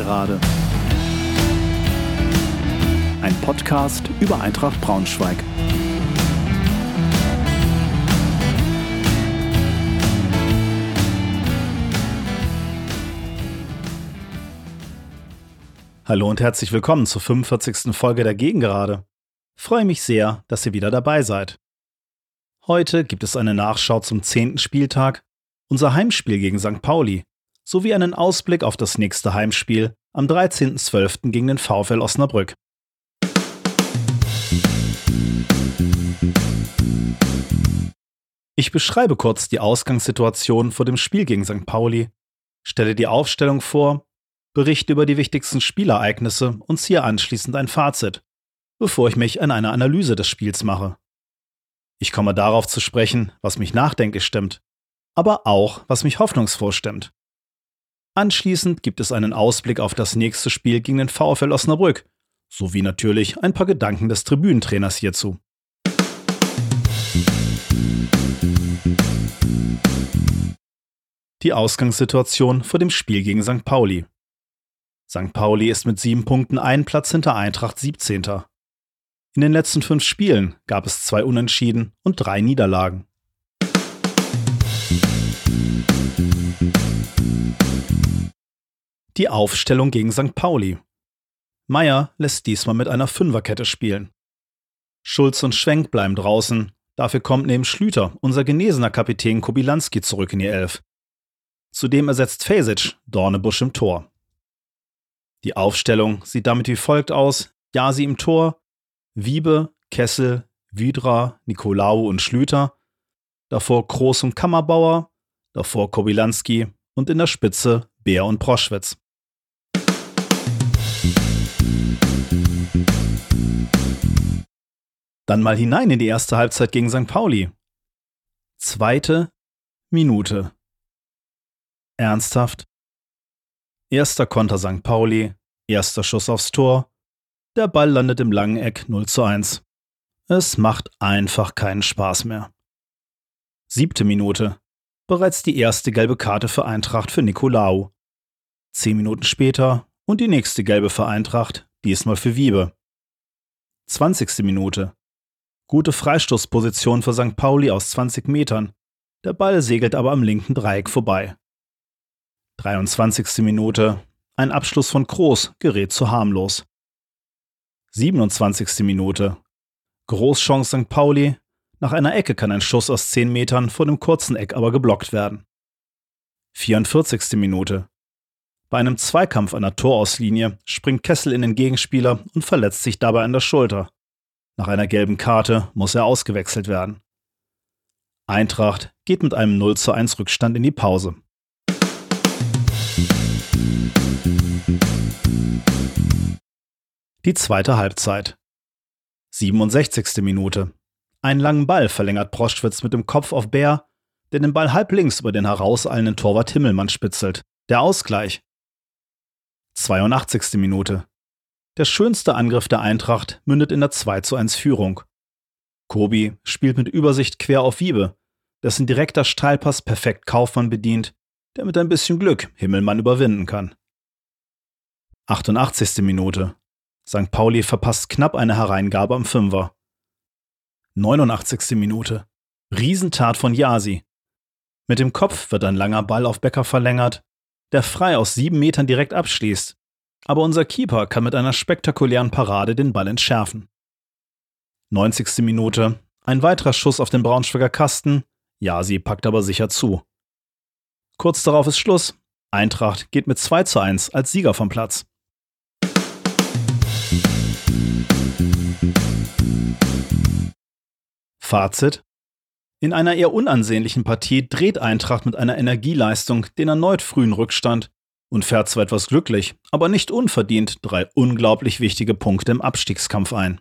Gegengerade. Ein Podcast über Eintracht Braunschweig. Hallo und herzlich willkommen zur 45. Folge der Gegengerade. Freue mich sehr, dass ihr wieder dabei seid. Heute gibt es eine Nachschau zum 10. Spieltag, unser Heimspiel gegen St. Pauli sowie einen Ausblick auf das nächste Heimspiel am 13.12. gegen den VfL Osnabrück. Ich beschreibe kurz die Ausgangssituation vor dem Spiel gegen St. Pauli, stelle die Aufstellung vor, berichte über die wichtigsten Spielereignisse und ziehe anschließend ein Fazit, bevor ich mich an eine Analyse des Spiels mache. Ich komme darauf zu sprechen, was mich nachdenklich stimmt, aber auch, was mich hoffnungsvoll stimmt. Anschließend gibt es einen Ausblick auf das nächste Spiel gegen den VfL Osnabrück, sowie natürlich ein paar Gedanken des Tribünentrainers hierzu. Die Ausgangssituation vor dem Spiel gegen St. Pauli. St. Pauli ist mit sieben Punkten einen Platz hinter Eintracht 17. In den letzten fünf Spielen gab es zwei Unentschieden und drei Niederlagen. Die Aufstellung gegen St. Pauli. Meier lässt diesmal mit einer Fünferkette spielen. Schulz und Schwenk bleiben draußen, dafür kommt neben Schlüter unser genesener Kapitän Kobilanski zurück in die Elf. Zudem ersetzt Fesic Dornebusch im Tor. Die Aufstellung sieht damit wie folgt aus: Jasi im Tor, Wiebe, Kessel, Widra, Nikolaou und Schlüter, davor Groß und Kammerbauer, davor Kobilanski und in der Spitze Bär und Proschwitz. Dann mal hinein in die erste Halbzeit gegen St. Pauli. Zweite Minute. Ernsthaft? Erster Konter St. Pauli, erster Schuss aufs Tor. Der Ball landet im langen Eck 0 zu 1. Es macht einfach keinen Spaß mehr. Siebte Minute. Bereits die erste gelbe Karte für Eintracht für Nikolaou. Zehn Minuten später und die nächste gelbe für Eintracht, diesmal für Wiebe. 20. Minute. Gute Freistoßposition für St. Pauli aus 20 Metern. Der Ball segelt aber am linken Dreieck vorbei. 23. Minute. Ein Abschluss von Groß gerät zu harmlos. 27. Minute. Großchance St. Pauli, nach einer Ecke kann ein Schuss aus 10 Metern vor dem kurzen Eck aber geblockt werden. 44. Minute. Bei einem Zweikampf an der Torauslinie springt Kessel in den Gegenspieler und verletzt sich dabei an der Schulter. Nach einer gelben Karte muss er ausgewechselt werden. Eintracht geht mit einem 0 zu 1 Rückstand in die Pause. Die zweite Halbzeit. 67. Minute. Einen langen Ball verlängert Proschwitz mit dem Kopf auf Bär, der den Ball halb links über den herauseilenden Torwart Himmelmann spitzelt. Der Ausgleich. 82. Minute. Der schönste Angriff der Eintracht mündet in der 2 zu 1 Führung. Kobi spielt mit Übersicht quer auf Wiebe, dessen direkter Steilpass perfekt Kaufmann bedient, der mit ein bisschen Glück Himmelmann überwinden kann. 88. Minute. St. Pauli verpasst knapp eine Hereingabe am Fünfer. 89. Minute. Riesentat von Yasi. Mit dem Kopf wird ein langer Ball auf Becker verlängert, der frei aus sieben Metern direkt abschließt. Aber unser Keeper kann mit einer spektakulären Parade den Ball entschärfen. 90. Minute. Ein weiterer Schuss auf den Braunschweiger Kasten. Yasi packt aber sicher zu. Kurz darauf ist Schluss. Eintracht geht mit 2 zu 1 als Sieger vom Platz. Fazit. In einer eher unansehnlichen Partie dreht Eintracht mit einer Energieleistung den erneut frühen Rückstand und fährt zwar etwas glücklich, aber nicht unverdient drei unglaublich wichtige Punkte im Abstiegskampf ein.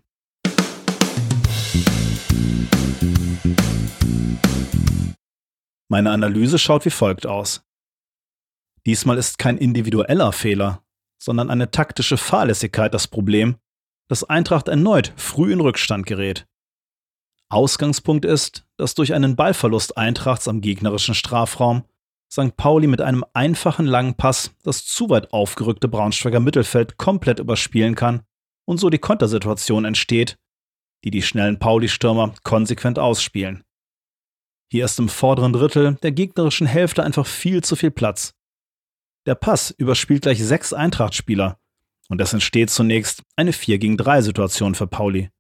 Meine Analyse schaut wie folgt aus. Diesmal ist kein individueller Fehler, sondern eine taktische Fahrlässigkeit das Problem, dass Eintracht erneut früh in Rückstand gerät. Ausgangspunkt ist, dass durch einen Ballverlust Eintrachts am gegnerischen Strafraum St. Pauli mit einem einfachen langen Pass das zu weit aufgerückte Braunschweiger Mittelfeld komplett überspielen kann und so die Kontersituation entsteht, die die schnellen Pauli-Stürmer konsequent ausspielen. Hier ist im vorderen Drittel der gegnerischen Hälfte einfach viel zu viel Platz. Der Pass überspielt gleich sechs Eintracht-Spieler und es entsteht zunächst eine 4 gegen 3 Situation für Pauli.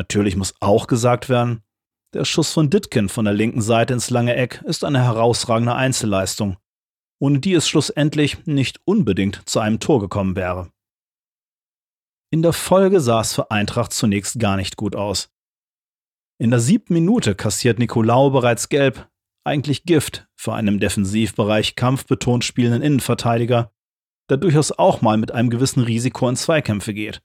Natürlich muss auch gesagt werden, der Schuss von Ditkin von der linken Seite ins lange Eck ist eine herausragende Einzelleistung, ohne die es schlussendlich nicht unbedingt zu einem Tor gekommen wäre. In der Folge sah es für Eintracht zunächst gar nicht gut aus. In der siebten Minute kassiert Nicolau bereits gelb, eigentlich Gift für einen im Defensivbereich kampfbetont spielenden Innenverteidiger, der durchaus auch mal mit einem gewissen Risiko in Zweikämpfe geht.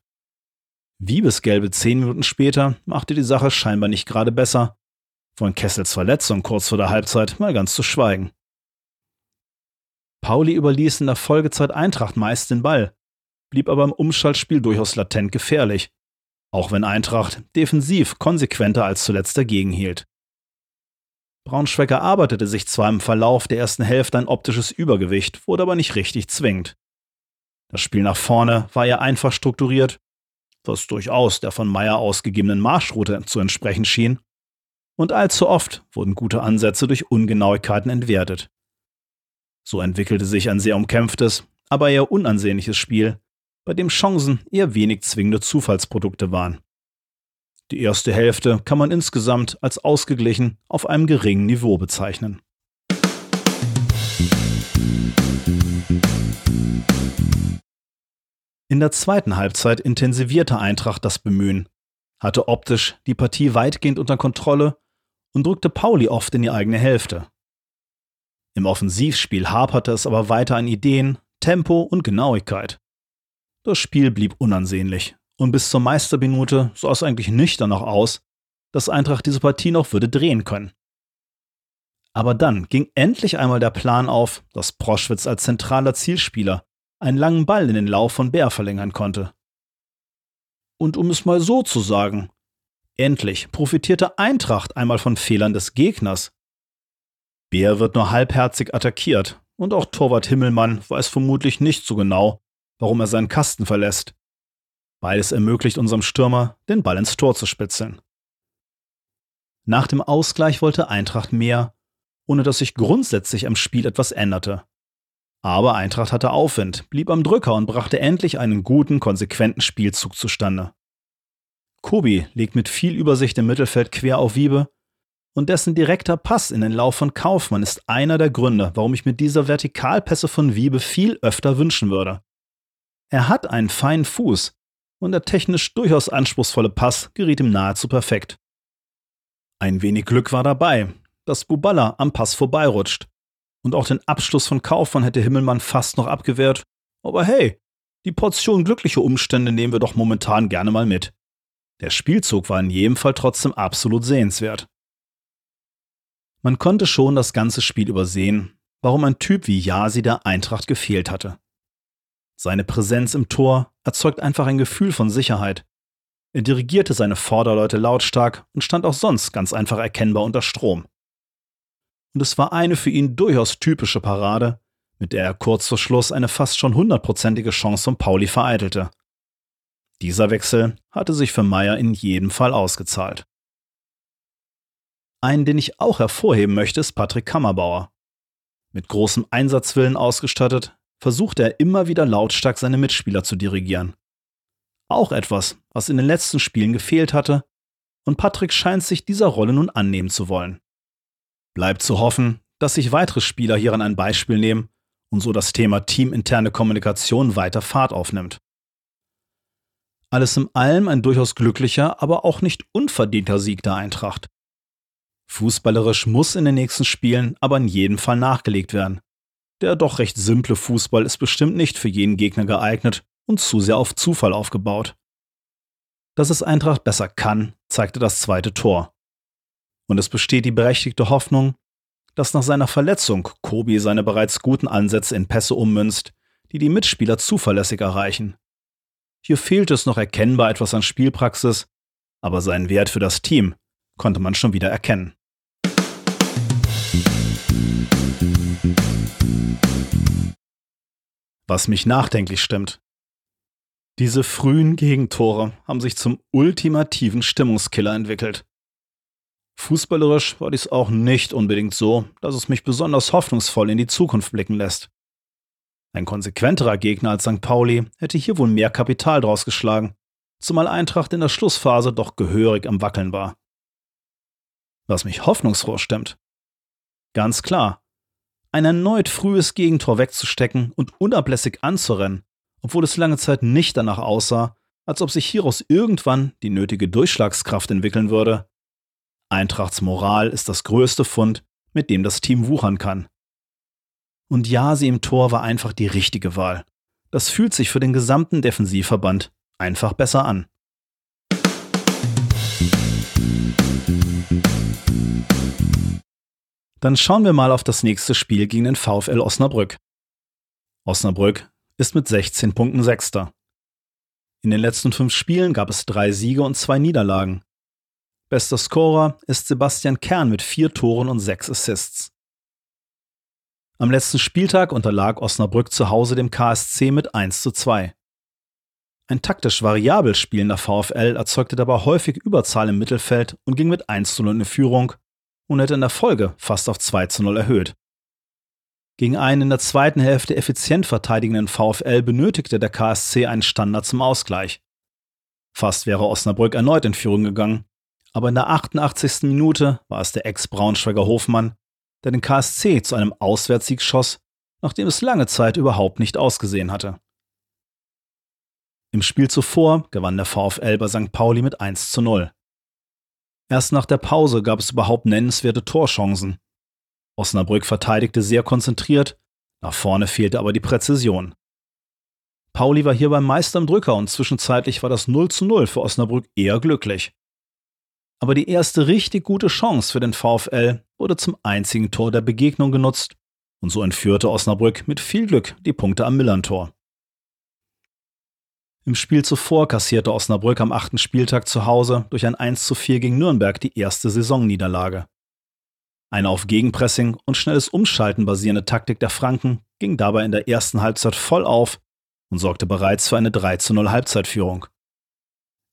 Wiebesgelbe zehn Minuten später machte die Sache scheinbar nicht gerade besser. Von Kessels Verletzung kurz vor der Halbzeit mal ganz zu schweigen. Pauli überließ in der Folgezeit Eintracht meist den Ball, blieb aber im Umschaltspiel durchaus latent gefährlich, auch wenn Eintracht defensiv konsequenter als zuletzt dagegen hielt. Braunschweig erarbeitete sich zwar im Verlauf der ersten Hälfte ein optisches Übergewicht, wurde aber nicht richtig zwingend. Das Spiel nach vorne war eher einfach strukturiert was durchaus der von Meyer ausgegebenen Marschroute zu entsprechen schien, und allzu oft wurden gute Ansätze durch Ungenauigkeiten entwertet. So entwickelte sich ein sehr umkämpftes, aber eher unansehnliches Spiel, bei dem Chancen eher wenig zwingende Zufallsprodukte waren. Die erste Hälfte kann man insgesamt als ausgeglichen auf einem geringen Niveau bezeichnen. In der zweiten Halbzeit intensivierte Eintracht das Bemühen, hatte optisch die Partie weitgehend unter Kontrolle und drückte Pauli oft in die eigene Hälfte. Im Offensivspiel haperte es aber weiter an Ideen, Tempo und Genauigkeit. Das Spiel blieb unansehnlich und bis zur Meisterminute sah es eigentlich nicht danach aus, dass Eintracht diese Partie noch würde drehen können. Aber dann ging endlich einmal der Plan auf, dass Proschwitz als zentraler Zielspieler einen langen Ball in den Lauf von Bär verlängern konnte. Und um es mal so zu sagen, endlich profitierte Eintracht einmal von Fehlern des Gegners. Bär wird nur halbherzig attackiert und auch Torwart Himmelmann weiß vermutlich nicht so genau, warum er seinen Kasten verlässt. Beides ermöglicht unserem Stürmer, den Ball ins Tor zu spitzeln. Nach dem Ausgleich wollte Eintracht mehr, ohne dass sich grundsätzlich am Spiel etwas änderte. Aber Eintracht hatte Aufwind, blieb am Drücker und brachte endlich einen guten, konsequenten Spielzug zustande. Kobi legt mit viel Übersicht im Mittelfeld quer auf Wiebe und dessen direkter Pass in den Lauf von Kaufmann ist einer der Gründe, warum ich mir diese Vertikalpässe von Wiebe viel öfter wünschen würde. Er hat einen feinen Fuß und der technisch durchaus anspruchsvolle Pass geriet ihm nahezu perfekt. Ein wenig Glück war dabei, dass Buballa am Pass vorbeirutscht und auch den Abschluss von Kaufmann hätte Himmelmann fast noch abgewehrt. Aber hey, die Portion glückliche Umstände nehmen wir doch momentan gerne mal mit. Der Spielzug war in jedem Fall trotzdem absolut sehenswert. Man konnte schon das ganze Spiel übersehen, warum ein Typ wie Yasi der Eintracht gefehlt hatte. Seine Präsenz im Tor erzeugt einfach ein Gefühl von Sicherheit. Er dirigierte seine Vorderleute lautstark und stand auch sonst ganz einfach erkennbar unter Strom und es war eine für ihn durchaus typische Parade, mit der er kurz vor Schluss eine fast schon hundertprozentige Chance von Pauli vereitelte. Dieser Wechsel hatte sich für Meyer in jedem Fall ausgezahlt. Einen, den ich auch hervorheben möchte, ist Patrick Kammerbauer. Mit großem Einsatzwillen ausgestattet, versuchte er immer wieder lautstark seine Mitspieler zu dirigieren. Auch etwas, was in den letzten Spielen gefehlt hatte, und Patrick scheint sich dieser Rolle nun annehmen zu wollen. Bleibt zu hoffen, dass sich weitere Spieler hieran ein Beispiel nehmen und so das Thema teaminterne Kommunikation weiter Fahrt aufnimmt. Alles in allem ein durchaus glücklicher, aber auch nicht unverdienter Sieg der Eintracht. Fußballerisch muss in den nächsten Spielen aber in jedem Fall nachgelegt werden. Der doch recht simple Fußball ist bestimmt nicht für jeden Gegner geeignet und zu sehr auf Zufall aufgebaut. Dass es Eintracht besser kann, zeigte das zweite Tor. Und es besteht die berechtigte Hoffnung, dass nach seiner Verletzung Kobi seine bereits guten Ansätze in Pässe ummünzt, die die Mitspieler zuverlässig erreichen. Hier fehlt es noch erkennbar etwas an Spielpraxis, aber seinen Wert für das Team konnte man schon wieder erkennen. Was mich nachdenklich stimmt. Diese frühen Gegentore haben sich zum ultimativen Stimmungskiller entwickelt. Fußballerisch war dies auch nicht unbedingt so, dass es mich besonders hoffnungsvoll in die Zukunft blicken lässt. Ein konsequenterer Gegner als St. Pauli hätte hier wohl mehr Kapital draus geschlagen, zumal Eintracht in der Schlussphase doch gehörig am Wackeln war. Was mich hoffnungsfroh stimmt. Ganz klar, ein erneut frühes Gegentor wegzustecken und unablässig anzurennen, obwohl es lange Zeit nicht danach aussah, als ob sich hieraus irgendwann die nötige Durchschlagskraft entwickeln würde, Eintrachts Moral ist das größte Fund, mit dem das Team wuchern kann. Und ja, sie im Tor war einfach die richtige Wahl. Das fühlt sich für den gesamten Defensivverband einfach besser an. Dann schauen wir mal auf das nächste Spiel gegen den VfL Osnabrück. Osnabrück ist mit 16 Punkten Sechster. In den letzten fünf Spielen gab es drei Siege und zwei Niederlagen. Bester Scorer ist Sebastian Kern mit vier Toren und sechs Assists. Am letzten Spieltag unterlag Osnabrück zu Hause dem KSC mit 1 zu 2. Ein taktisch variabel spielender VfL erzeugte dabei häufig Überzahl im Mittelfeld und ging mit 1 zu 0 in Führung und hätte in der Folge fast auf 2 zu 0 erhöht. Gegen einen in der zweiten Hälfte effizient verteidigenden VfL benötigte der KSC einen Standard zum Ausgleich. Fast wäre Osnabrück erneut in Führung gegangen, aber in der 88. Minute war es der Ex-Braunschweiger Hofmann, der den KSC zu einem Auswärtssieg schoss, nachdem es lange Zeit überhaupt nicht ausgesehen hatte. Im Spiel zuvor gewann der VfL bei St. Pauli mit 1 zu 0. Erst nach der Pause gab es überhaupt nennenswerte Torchancen. Osnabrück verteidigte sehr konzentriert, nach vorne fehlte aber die Präzision. Pauli war hierbei Meister im Drücker und zwischenzeitlich war das 0 zu 0 für Osnabrück eher glücklich aber die erste richtig gute Chance für den VfL wurde zum einzigen Tor der Begegnung genutzt und so entführte Osnabrück mit viel Glück die Punkte am Millern-Tor. Im Spiel zuvor kassierte Osnabrück am achten Spieltag zu Hause durch ein 1 zu 4 gegen Nürnberg die erste Saisonniederlage. Eine auf Gegenpressing und schnelles Umschalten basierende Taktik der Franken ging dabei in der ersten Halbzeit voll auf und sorgte bereits für eine 3 zu 0 Halbzeitführung.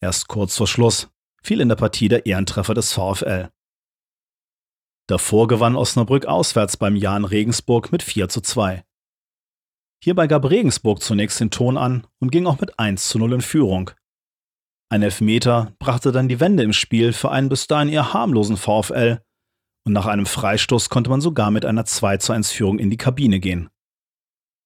Erst kurz vor Schluss fiel in der Partie der Ehrentreffer des VfL. Davor gewann Osnabrück auswärts beim Jan Regensburg mit 4 zu 2. Hierbei gab Regensburg zunächst den Ton an und ging auch mit 1 zu 0 in Führung. Ein Elfmeter brachte dann die Wende im Spiel für einen bis dahin eher harmlosen VfL und nach einem Freistoß konnte man sogar mit einer 2 zu 1 Führung in die Kabine gehen.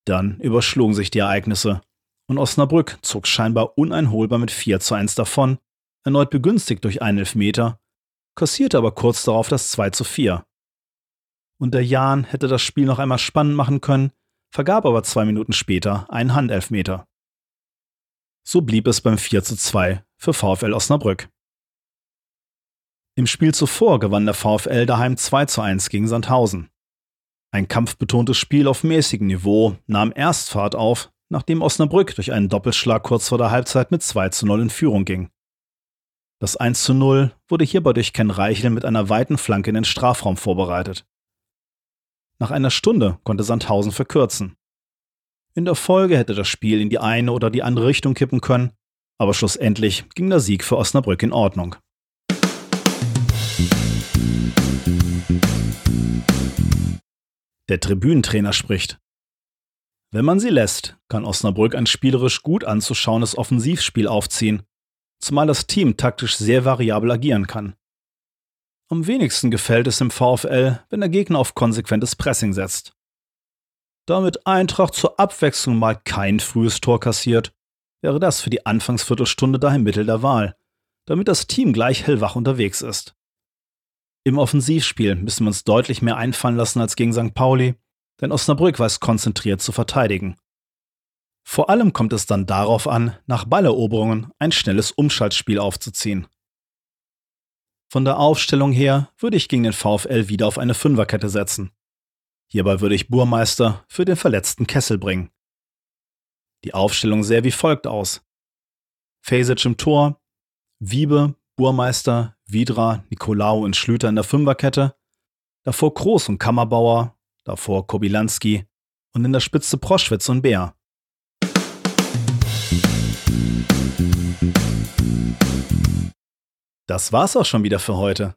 Dann überschlugen sich die Ereignisse und Osnabrück zog scheinbar uneinholbar mit 4 zu 1 davon erneut begünstigt durch einen Elfmeter, kassierte aber kurz darauf das 2 zu 4. Und der Jan hätte das Spiel noch einmal spannend machen können, vergab aber zwei Minuten später einen Handelfmeter. So blieb es beim 4 zu 2 für VfL Osnabrück. Im Spiel zuvor gewann der VfL daheim 2 zu 1 gegen Sandhausen. Ein kampfbetontes Spiel auf mäßigem Niveau nahm erst Fahrt auf, nachdem Osnabrück durch einen Doppelschlag kurz vor der Halbzeit mit 2 zu 0 in Führung ging. Das 1 zu 0 wurde hierbei durch Ken Reichel mit einer weiten Flanke in den Strafraum vorbereitet. Nach einer Stunde konnte Sandhausen verkürzen. In der Folge hätte das Spiel in die eine oder die andere Richtung kippen können, aber schlussendlich ging der Sieg für Osnabrück in Ordnung. Der Tribünentrainer spricht. Wenn man sie lässt, kann Osnabrück ein spielerisch gut anzuschauendes Offensivspiel aufziehen zumal das Team taktisch sehr variabel agieren kann. Am wenigsten gefällt es im VfL, wenn der Gegner auf konsequentes Pressing setzt. Damit Eintracht zur Abwechslung mal kein frühes Tor kassiert, wäre das für die Anfangsviertelstunde daher Mittel der Wahl, damit das Team gleich hellwach unterwegs ist. Im Offensivspiel müssen wir uns deutlich mehr einfallen lassen als gegen St. Pauli, denn Osnabrück weiß konzentriert zu verteidigen. Vor allem kommt es dann darauf an, nach Balleroberungen ein schnelles Umschaltspiel aufzuziehen. Von der Aufstellung her würde ich gegen den VfL wieder auf eine Fünferkette setzen. Hierbei würde ich Burmeister für den verletzten Kessel bringen. Die Aufstellung sähe wie folgt aus. Fasic im Tor, Wiebe, Burmeister, Widra, Nikolaou und Schlüter in der Fünferkette, davor Groß und Kammerbauer, davor Kobilanski und in der Spitze Proschwitz und Bär. Das war's auch schon wieder für heute.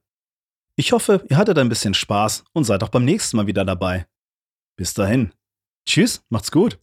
Ich hoffe, ihr hattet ein bisschen Spaß und seid auch beim nächsten Mal wieder dabei. Bis dahin. Tschüss, macht's gut.